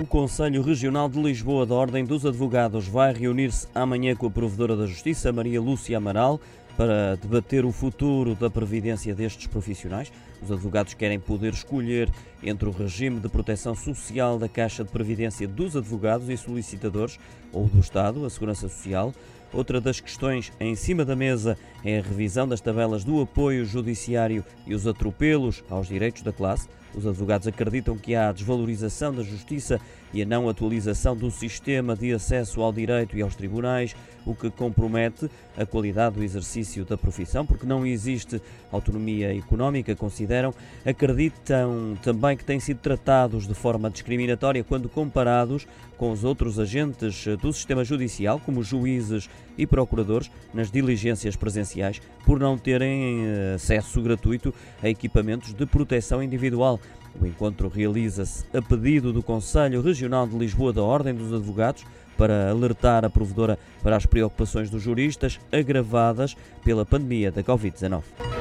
O Conselho Regional de Lisboa da Ordem dos Advogados vai reunir-se amanhã com a Provedora da Justiça, Maria Lúcia Amaral, para debater o futuro da previdência destes profissionais. Os advogados querem poder escolher entre o regime de proteção social da Caixa de Previdência dos advogados e solicitadores ou do Estado, a Segurança Social. Outra das questões em cima da mesa é a revisão das tabelas do apoio judiciário e os atropelos aos direitos da classe. Os advogados acreditam que há a desvalorização da justiça e a não atualização do sistema de acesso ao direito e aos tribunais, o que compromete a qualidade do exercício da profissão, porque não existe autonomia económica, consideram. Acreditam também que têm sido tratados de forma discriminatória quando comparados com os outros agentes do sistema judicial, como juízes e procuradores, nas diligências presenciais, por não terem eh, acesso gratuito a equipamentos de proteção individual. O encontro realiza-se a pedido do Conselho Regional de Lisboa da Ordem dos Advogados para alertar a provedora para as preocupações dos juristas agravadas pela pandemia da Covid-19.